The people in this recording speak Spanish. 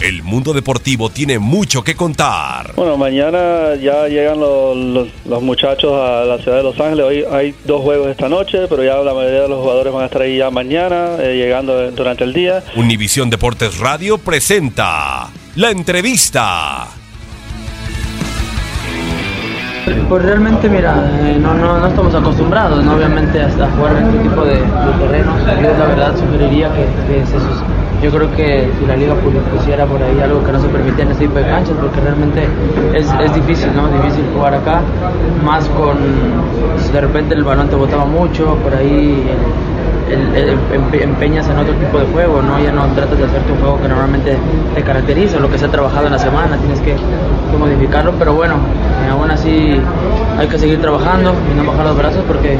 El mundo deportivo tiene mucho que contar. Bueno, mañana ya llegan los, los, muchachos a la ciudad de Los Ángeles. Hoy hay dos juegos esta noche, pero ya la mayoría de los jugadores van a estar ahí ya mañana, eh, llegando durante el día. Univisión Deportes Radio presenta la entrevista. Pues realmente, mira, eh, no, no, no, estamos acostumbrados, ¿no? obviamente, hasta jugar en este tipo de, terrenos. Yo, la verdad, sugeriría que, que se, yo creo que si la liga pusiera por ahí algo que no se permitía en este tipo de canchas, porque realmente es, es difícil, ¿no? Difícil jugar acá, más con, si de repente el balón te botaba mucho, por ahí empeñas en otro tipo de juego, ¿no? Ya no tratas de hacerte un juego que normalmente te caracteriza, lo que se ha trabajado en la semana, tienes que, modificarlo, pero bueno, aún así hay que seguir trabajando y no bajar los brazos porque